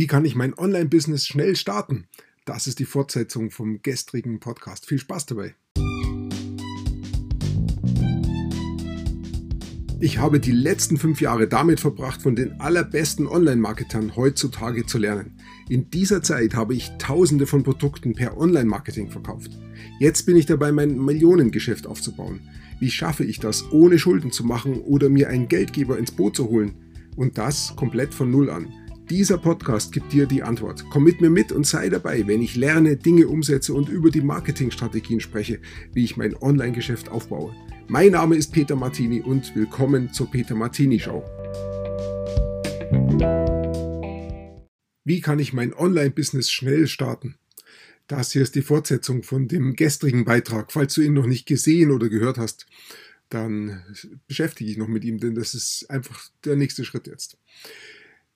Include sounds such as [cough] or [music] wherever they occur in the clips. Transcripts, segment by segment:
Wie kann ich mein Online-Business schnell starten? Das ist die Fortsetzung vom gestrigen Podcast. Viel Spaß dabei. Ich habe die letzten fünf Jahre damit verbracht, von den allerbesten Online-Marketern heutzutage zu lernen. In dieser Zeit habe ich tausende von Produkten per Online-Marketing verkauft. Jetzt bin ich dabei, mein Millionengeschäft aufzubauen. Wie schaffe ich das, ohne Schulden zu machen oder mir einen Geldgeber ins Boot zu holen? Und das komplett von Null an. Dieser Podcast gibt dir die Antwort. Komm mit mir mit und sei dabei, wenn ich lerne, Dinge umsetze und über die Marketingstrategien spreche, wie ich mein Online-Geschäft aufbaue. Mein Name ist Peter Martini und willkommen zur Peter Martini Show. Wie kann ich mein Online-Business schnell starten? Das hier ist die Fortsetzung von dem gestrigen Beitrag. Falls du ihn noch nicht gesehen oder gehört hast, dann beschäftige ich noch mit ihm, denn das ist einfach der nächste Schritt jetzt.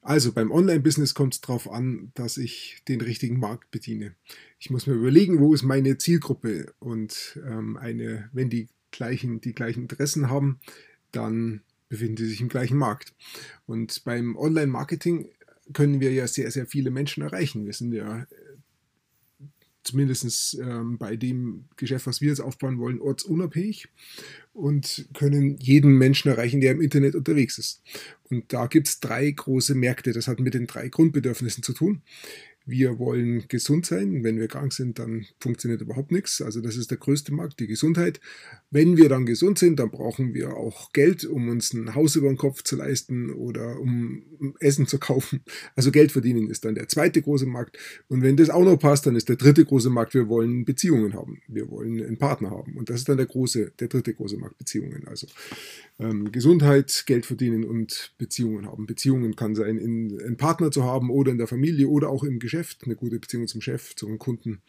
Also beim Online-Business kommt es darauf an, dass ich den richtigen Markt bediene. Ich muss mir überlegen, wo ist meine Zielgruppe und ähm, eine, wenn die gleichen, die gleichen Interessen haben, dann befinden sie sich im gleichen Markt. Und beim Online-Marketing können wir ja sehr, sehr viele Menschen erreichen. Wir sind ja zumindest ähm, bei dem Geschäft, was wir jetzt aufbauen wollen, ortsunabhängig und können jeden Menschen erreichen, der im Internet unterwegs ist. Und da gibt es drei große Märkte. Das hat mit den drei Grundbedürfnissen zu tun. Wir wollen gesund sein. Wenn wir krank sind, dann funktioniert überhaupt nichts. Also das ist der größte Markt, die Gesundheit. Wenn wir dann gesund sind, dann brauchen wir auch Geld, um uns ein Haus über den Kopf zu leisten oder um Essen zu kaufen. Also Geld verdienen ist dann der zweite große Markt. Und wenn das auch noch passt, dann ist der dritte große Markt, wir wollen Beziehungen haben. Wir wollen einen Partner haben. Und das ist dann der große, der dritte große Markt, Beziehungen. Also ähm, Gesundheit, Geld verdienen und Beziehungen haben. Beziehungen kann sein, in, einen Partner zu haben oder in der Familie oder auch im Geschäft, eine gute Beziehung zum Chef, zum Kunden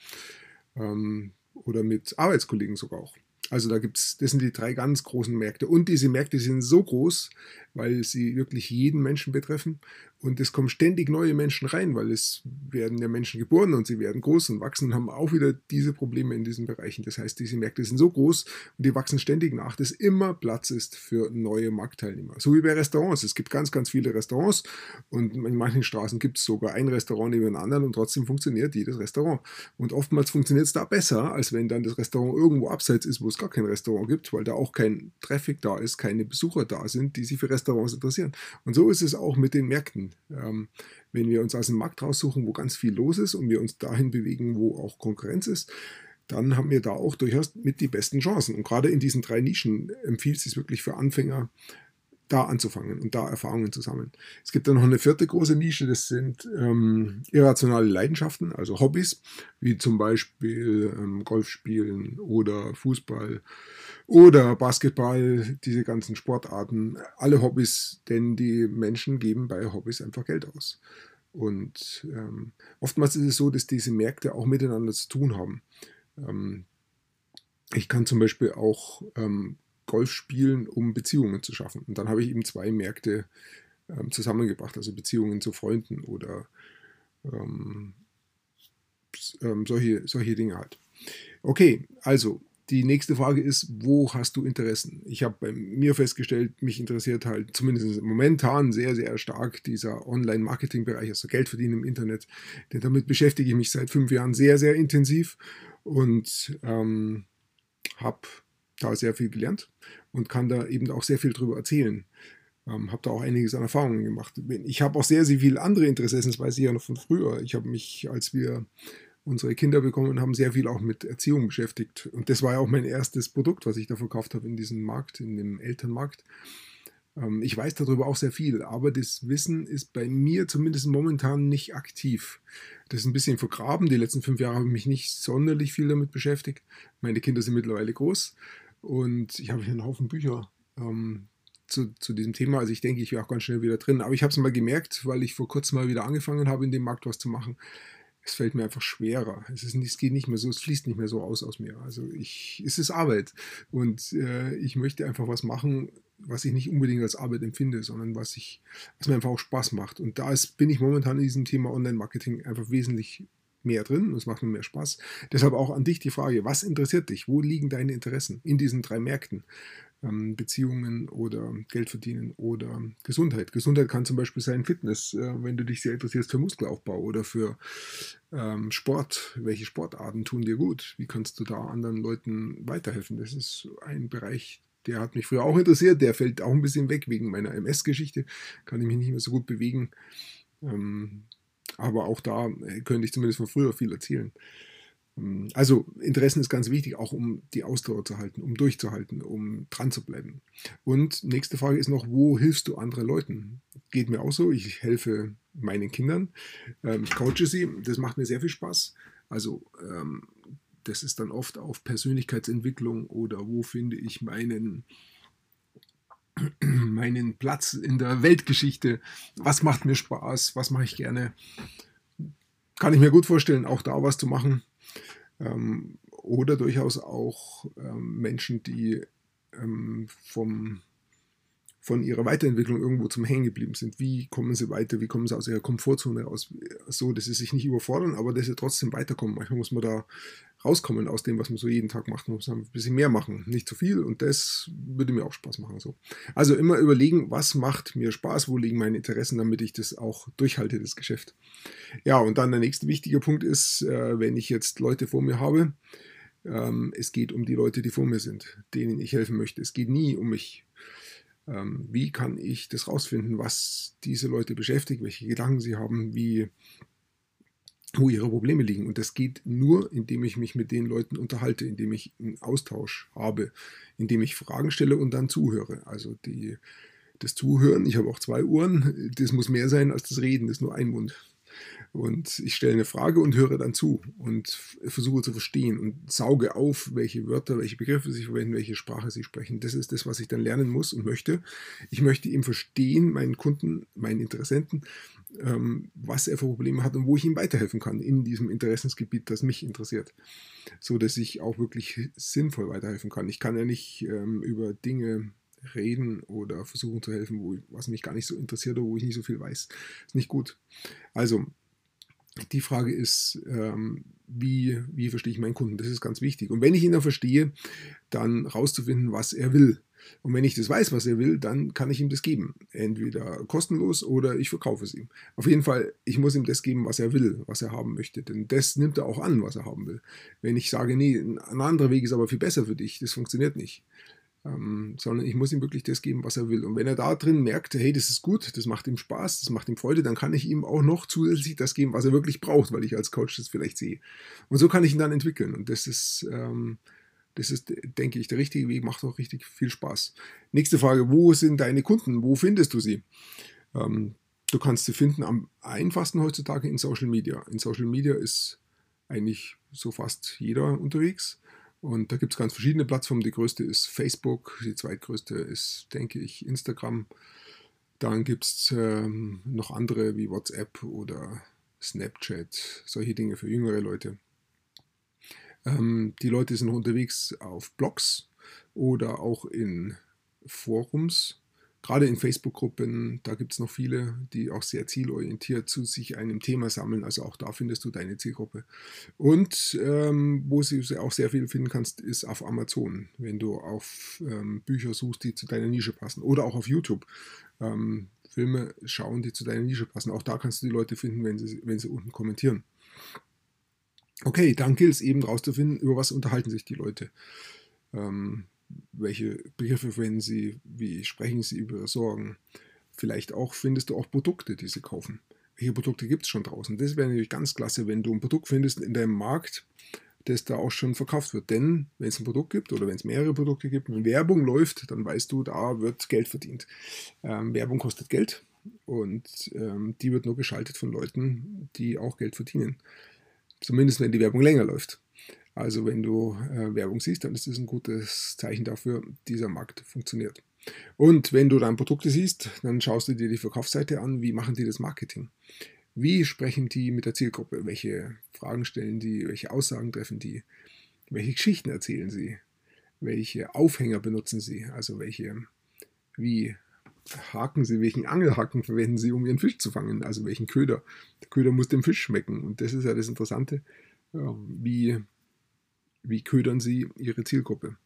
ähm, oder mit Arbeitskollegen sogar auch. Also da gibt's, das sind die drei ganz großen Märkte. Und diese Märkte sind so groß, weil sie wirklich jeden Menschen betreffen. Und es kommen ständig neue Menschen rein, weil es werden ja Menschen geboren und sie werden groß und wachsen und haben auch wieder diese Probleme in diesen Bereichen. Das heißt, diese Märkte sind so groß und die wachsen ständig nach, dass immer Platz ist für neue Marktteilnehmer. So wie bei Restaurants. Es gibt ganz, ganz viele Restaurants und in manchen Straßen gibt es sogar ein Restaurant neben dem anderen und trotzdem funktioniert jedes Restaurant. Und oftmals funktioniert es da besser, als wenn dann das Restaurant irgendwo abseits ist, wo es gar kein Restaurant gibt, weil da auch kein Traffic da ist, keine Besucher da sind, die sich für Restaurants interessieren. Und so ist es auch mit den Märkten. Ähm, wenn wir uns aus dem Markt raussuchen, wo ganz viel los ist und wir uns dahin bewegen, wo auch Konkurrenz ist, dann haben wir da auch durchaus mit die besten Chancen. Und gerade in diesen drei Nischen empfiehlt es sich wirklich für Anfänger, da anzufangen und da Erfahrungen zu sammeln. Es gibt dann noch eine vierte große Nische, das sind ähm, irrationale Leidenschaften, also Hobbys, wie zum Beispiel ähm, Golfspielen oder Fußball oder Basketball, diese ganzen Sportarten, alle Hobbys, denn die Menschen geben bei Hobbys einfach Geld aus. Und ähm, oftmals ist es so, dass diese Märkte auch miteinander zu tun haben. Ähm, ich kann zum Beispiel auch ähm, Golf spielen, um Beziehungen zu schaffen. Und dann habe ich eben zwei Märkte ähm, zusammengebracht, also Beziehungen zu Freunden oder ähm, ähm, solche, solche Dinge halt. Okay, also die nächste Frage ist, wo hast du Interessen? Ich habe bei mir festgestellt, mich interessiert halt zumindest momentan sehr, sehr stark dieser Online-Marketing-Bereich, also Geld verdienen im Internet. Denn damit beschäftige ich mich seit fünf Jahren sehr, sehr intensiv und ähm, habe da sehr viel gelernt und kann da eben auch sehr viel drüber erzählen. Ähm, habe da auch einiges an Erfahrungen gemacht. Ich habe auch sehr, sehr viele andere Interessen, das weiß ich ja noch von früher. Ich habe mich, als wir unsere Kinder bekommen haben, sehr viel auch mit Erziehung beschäftigt. Und das war ja auch mein erstes Produkt, was ich da verkauft habe in diesem Markt, in dem Elternmarkt. Ähm, ich weiß darüber auch sehr viel, aber das Wissen ist bei mir zumindest momentan nicht aktiv. Das ist ein bisschen vergraben. Die letzten fünf Jahre habe ich mich nicht sonderlich viel damit beschäftigt. Meine Kinder sind mittlerweile groß. Und ich habe hier einen Haufen Bücher ähm, zu, zu diesem Thema. Also ich denke, ich wäre auch ganz schnell wieder drin. Aber ich habe es mal gemerkt, weil ich vor kurzem mal wieder angefangen habe, in dem Markt was zu machen. Es fällt mir einfach schwerer. Es, ist es geht nicht mehr so, es fließt nicht mehr so aus aus mir. Also ich, es ist Arbeit. Und äh, ich möchte einfach was machen, was ich nicht unbedingt als Arbeit empfinde, sondern was ich, was mir einfach auch Spaß macht. Und da ist, bin ich momentan in diesem Thema Online-Marketing einfach wesentlich mehr drin und es macht mir mehr Spaß. Deshalb auch an dich die Frage, was interessiert dich? Wo liegen deine Interessen in diesen drei Märkten? ähm, Beziehungen oder Geld verdienen oder Gesundheit. Gesundheit kann zum Beispiel sein Fitness, äh, wenn du dich sehr interessierst für Muskelaufbau oder für ähm, Sport. Welche Sportarten tun dir gut? Wie kannst du da anderen Leuten weiterhelfen? Das ist ein Bereich, der hat mich früher auch interessiert. Der fällt auch ein bisschen weg wegen meiner MS-Geschichte. Kann ich mich nicht mehr so gut bewegen. Aber auch da äh, könnte ich zumindest von früher viel erzählen. Ähm, also Interessen ist ganz wichtig, auch um die Ausdauer zu halten, um durchzuhalten, um dran zu bleiben. Und nächste Frage ist noch, wo hilfst du anderen Leuten? Geht mir auch so, ich helfe meinen Kindern, ähm, ich coache sie, das macht mir sehr viel Spaß. Also ähm, das ist dann oft auf Persönlichkeitsentwicklung oder wo finde ich meinen [clears throat] meinen Platz in der Weltgeschichte, was macht mir Spaß, was mache ich gerne. Kann ich mir gut vorstellen, auch da was zu machen. Ähm, oder durchaus auch ähm, Menschen, die ähm, vom, von ihrer Weiterentwicklung irgendwo zum Hängen geblieben sind. Wie kommen sie weiter? Wie kommen sie aus ihrer Komfortzone raus? So, dass sie sich nicht überfordern, aber dass sie trotzdem weiterkommen. Manchmal muss man da rauskommen aus dem, was man so jeden Tag macht. Man muss ein bisschen mehr machen, nicht zu viel und das würde mir auch Spaß machen. So. Also immer überlegen, was macht mir Spaß, wo liegen meine Interessen, damit ich das auch durchhalte, das Geschäft. Ja, und dann der nächste wichtige Punkt ist, äh, wenn ich jetzt Leute vor mir habe, ähm, es geht um die Leute, die vor mir sind, denen ich helfen möchte. Es geht nie um mich. Ähm, wie kann ich das rausfinden, was diese Leute beschäftigt, welche Gedanken sie haben, wie wo ihre Probleme liegen. Und das geht nur, indem ich mich mit den Leuten unterhalte, indem ich einen Austausch habe, indem ich Fragen stelle und dann zuhöre. Also die, das Zuhören, ich habe auch zwei Ohren, das muss mehr sein als das Reden, das ist nur ein Mund. Und ich stelle eine Frage und höre dann zu und versuche zu verstehen und sauge auf, welche Wörter, welche Begriffe sie verwenden, welche Sprache sie sprechen. Das ist das, was ich dann lernen muss und möchte. Ich möchte ihm verstehen, meinen Kunden, meinen Interessenten, was er für Probleme hat und wo ich ihm weiterhelfen kann in diesem Interessensgebiet, das mich interessiert. So dass ich auch wirklich sinnvoll weiterhelfen kann. Ich kann ja nicht ähm, über Dinge reden oder versuchen zu helfen, wo, was mich gar nicht so interessiert oder wo ich nicht so viel weiß. Ist nicht gut. Also, die Frage ist, ähm, wie, wie verstehe ich meinen Kunden? Das ist ganz wichtig. Und wenn ich ihn dann verstehe, dann rauszufinden, was er will. Und wenn ich das weiß, was er will, dann kann ich ihm das geben. Entweder kostenlos oder ich verkaufe es ihm. Auf jeden Fall, ich muss ihm das geben, was er will, was er haben möchte. Denn das nimmt er auch an, was er haben will. Wenn ich sage, nee, ein anderer Weg ist aber viel besser für dich, das funktioniert nicht ähm, sondern ich muss ihm wirklich das geben, was er will. Und wenn er da drin merkt, hey, das ist gut, das macht ihm Spaß, das macht ihm Freude, dann kann ich ihm auch noch zusätzlich das geben, was er wirklich braucht, weil ich als Coach das vielleicht sehe. Und so kann ich ihn dann entwickeln. Und das ist, ähm, das ist, denke ich, der richtige Weg, macht auch richtig viel Spaß. Nächste Frage, wo sind deine Kunden? Wo findest du sie? Ähm, du kannst sie finden am einfachsten heutzutage in Social Media. In Social Media ist eigentlich so fast jeder unterwegs. Und da gibt es ganz verschiedene Plattformen. Die größte ist Facebook, die zweitgrößte ist, denke ich, Instagram. Dann gibt es ähm, noch andere wie WhatsApp oder Snapchat, solche Dinge für jüngere Leute. Ähm, die Leute sind noch unterwegs auf Blogs oder auch in Forums gerade in Facebook-Gruppen, da gibt es noch viele, die auch sehr zielorientiert zu sich einem Thema sammeln. Also auch da findest du deine Zielgruppe. Und ähm, wo du auch sehr viel finden kannst, ist auf Amazon, wenn du auf ähm, Bücher suchst, die zu deiner Nische passen. Oder auch auf YouTube. Ähm, Filme schauen, die zu deiner Nische passen. Auch da kannst du die Leute finden, wenn sie, wenn sie unten kommentieren. Okay, dann gilt es eben rauszufinden, über was unterhalten sich die Leute. Ähm, welche Begriffe verwenden sie, wie sprechen sie über Sorgen. Vielleicht auch findest du auch Produkte, die sie kaufen. Welche Produkte gibt es schon draußen? Das wäre natürlich ganz klasse, wenn du ein Produkt findest in deinem Markt, das da auch schon verkauft wird. Denn wenn es ein Produkt gibt oder wenn es mehrere Produkte gibt und Werbung läuft, dann weißt du, da wird Geld verdient. Ähm, Werbung kostet Geld und ähm, die wird nur geschaltet von Leuten, die auch Geld verdienen. Zumindest wenn die Werbung länger läuft. Also wenn du äh, Werbung siehst, dann ist das ein gutes Zeichen dafür, dieser Markt funktioniert. Und wenn du dann Produkte siehst, dann schaust du dir die Verkaufsseite an, wie machen die das Marketing? Wie sprechen die mit der Zielgruppe? Welche Fragen stellen die? Welche Aussagen treffen die? Welche Geschichten erzählen sie? Welche Aufhänger benutzen sie? Also welche, wie haken sie, welchen Angelhaken verwenden sie, um ihren Fisch zu fangen? Also welchen Köder? Der Köder muss dem Fisch schmecken. Und das ist ja das Interessante. Wie wie ködern sie ihre Zielgruppe.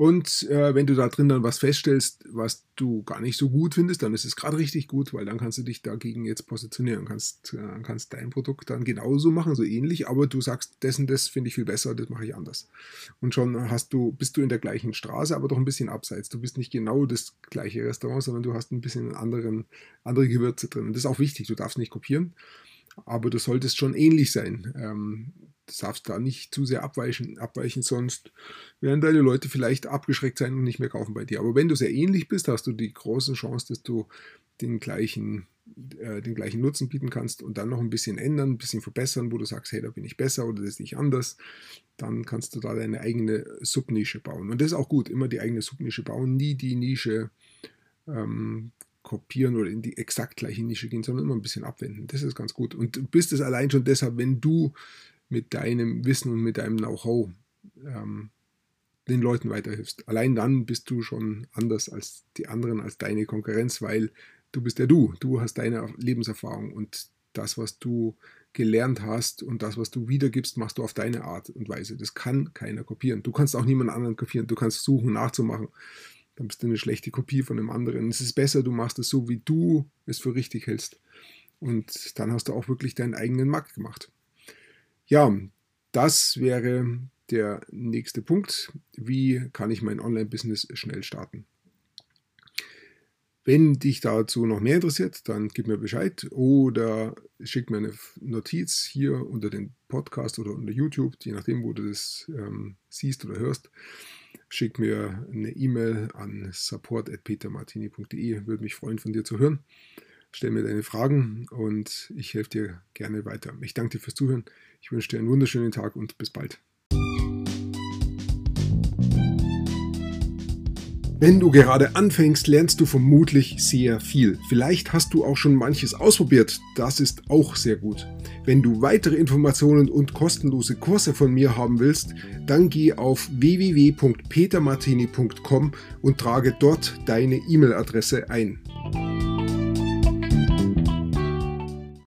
Und äh, wenn du da drin dann was feststellst, was du gar nicht so gut findest, dann ist es gerade richtig gut, weil dann kannst du dich dagegen jetzt positionieren, kannst, äh, kannst dein Produkt dann genauso machen, so ähnlich, aber du sagst, dessen das finde ich viel besser, das mache ich anders. Und schon hast du, bist du in der gleichen Straße, aber doch ein bisschen abseits. Du bist nicht genau das gleiche Restaurant, sondern du hast ein bisschen anderen, andere Gewürze drin. Und das ist auch wichtig, du darfst nicht kopieren, aber du solltest schon ähnlich sein. Ähm, darfst da nicht zu sehr abweichen, abweichen, sonst werden deine Leute vielleicht abgeschreckt sein und nicht mehr kaufen bei dir. Aber wenn du sehr ähnlich bist, hast du die große Chance, dass du den gleichen, äh, den gleichen Nutzen bieten kannst und dann noch ein bisschen ändern, ein bisschen verbessern, wo du sagst, hey, da bin ich besser oder das ist nicht anders. Dann kannst du da deine eigene Subnische bauen. Und das ist auch gut, immer die eigene Subnische bauen, nie die Nische ähm, kopieren oder in die exakt gleiche Nische gehen, sondern immer ein bisschen abwenden. Das ist ganz gut. Und du bist es allein schon deshalb, wenn du mit deinem Wissen und mit deinem Know-how ähm, den Leuten weiterhilfst. Allein dann bist du schon anders als die anderen, als deine Konkurrenz, weil du bist ja du. Du hast deine Lebenserfahrung und das, was du gelernt hast und das, was du wiedergibst, machst du auf deine Art und Weise. Das kann keiner kopieren. Du kannst auch niemand anderen kopieren. Du kannst suchen, nachzumachen. Dann bist du eine schlechte Kopie von einem anderen. Es ist besser, du machst es so, wie du es für richtig hältst. Und dann hast du auch wirklich deinen eigenen Markt gemacht. Ja, das wäre der nächste Punkt. Wie kann ich mein Online-Business schnell starten? Wenn dich dazu noch mehr interessiert, dann gib mir Bescheid oder schick mir eine Notiz hier unter den Podcast oder unter YouTube, je nachdem, wo du das ähm, siehst oder hörst. Schick mir eine E-Mail an support.petermartini.de. Würde mich freuen, von dir zu hören. Stell mir deine Fragen und ich helfe dir gerne weiter. Ich danke dir fürs Zuhören. Ich wünsche dir einen wunderschönen Tag und bis bald. Wenn du gerade anfängst, lernst du vermutlich sehr viel. Vielleicht hast du auch schon manches ausprobiert. Das ist auch sehr gut. Wenn du weitere Informationen und kostenlose Kurse von mir haben willst, dann geh auf www.petermartini.com und trage dort deine E-Mail-Adresse ein.